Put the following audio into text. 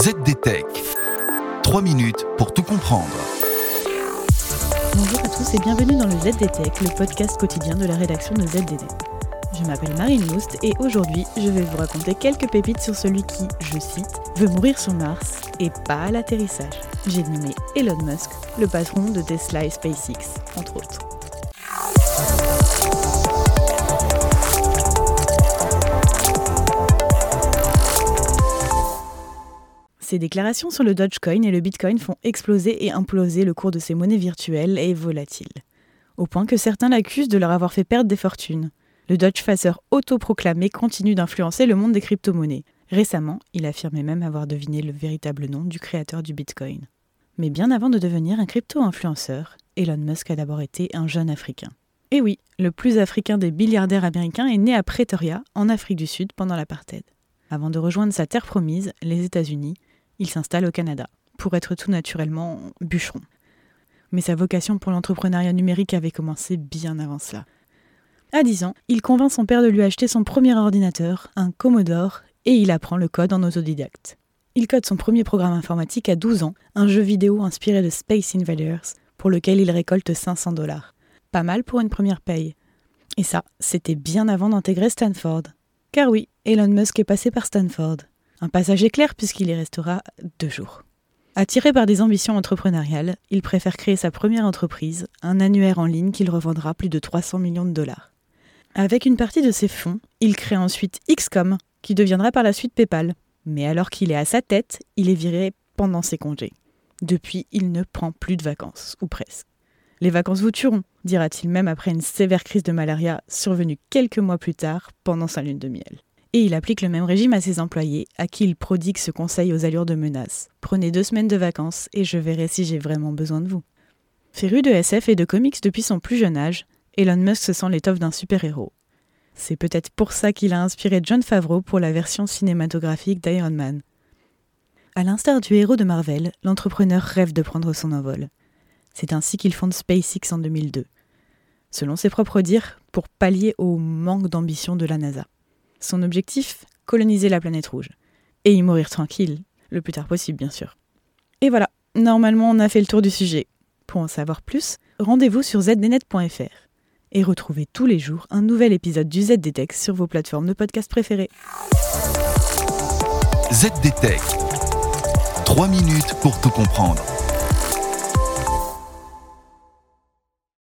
ZDTech. 3 minutes pour tout comprendre. Bonjour à tous et bienvenue dans le ZDTech, le podcast quotidien de la rédaction de ZDD. Je m'appelle Marine Moust et aujourd'hui je vais vous raconter quelques pépites sur celui qui, je cite, veut mourir sur Mars et pas à l'atterrissage. J'ai nommé Elon Musk, le patron de Tesla et SpaceX, entre autres. Ces déclarations sur le Dogecoin et le Bitcoin font exploser et imploser le cours de ces monnaies virtuelles et volatiles, au point que certains l'accusent de leur avoir fait perdre des fortunes. Le Doge faceur autoproclamé continue d'influencer le monde des crypto-monnaies. Récemment, il affirmait même avoir deviné le véritable nom du créateur du Bitcoin. Mais bien avant de devenir un crypto-influenceur, Elon Musk a d'abord été un jeune Africain. Et oui, le plus africain des milliardaires américains est né à Pretoria, en Afrique du Sud, pendant l'apartheid. Avant de rejoindre sa terre promise, les États-Unis, il s'installe au Canada, pour être tout naturellement bûcheron. Mais sa vocation pour l'entrepreneuriat numérique avait commencé bien avant cela. À 10 ans, il convainc son père de lui acheter son premier ordinateur, un Commodore, et il apprend le code en autodidacte. Il code son premier programme informatique à 12 ans, un jeu vidéo inspiré de Space Invaders, pour lequel il récolte 500 dollars. Pas mal pour une première paye. Et ça, c'était bien avant d'intégrer Stanford. Car oui, Elon Musk est passé par Stanford. Un passage éclair puisqu'il y restera deux jours. Attiré par des ambitions entrepreneuriales, il préfère créer sa première entreprise, un annuaire en ligne qu'il revendra plus de 300 millions de dollars. Avec une partie de ses fonds, il crée ensuite XCOM, qui deviendra par la suite PayPal. Mais alors qu'il est à sa tête, il est viré pendant ses congés. Depuis, il ne prend plus de vacances, ou presque. Les vacances vous tueront, dira-t-il même après une sévère crise de malaria survenue quelques mois plus tard pendant sa lune de miel. Et il applique le même régime à ses employés, à qui il prodigue ce conseil aux allures de menace. Prenez deux semaines de vacances et je verrai si j'ai vraiment besoin de vous. Féru de SF et de comics depuis son plus jeune âge, Elon Musk se sent l'étoffe d'un super-héros. C'est peut-être pour ça qu'il a inspiré John Favreau pour la version cinématographique d'Iron Man. À l'instar du héros de Marvel, l'entrepreneur rêve de prendre son envol. C'est ainsi qu'il fonde SpaceX en 2002. Selon ses propres dires, pour pallier au manque d'ambition de la NASA. Son objectif Coloniser la planète rouge. Et y mourir tranquille, le plus tard possible bien sûr. Et voilà, normalement on a fait le tour du sujet. Pour en savoir plus, rendez-vous sur zdnet.fr et retrouvez tous les jours un nouvel épisode du ZDTech sur vos plateformes de podcast préférées. ZDTech. 3 minutes pour tout comprendre.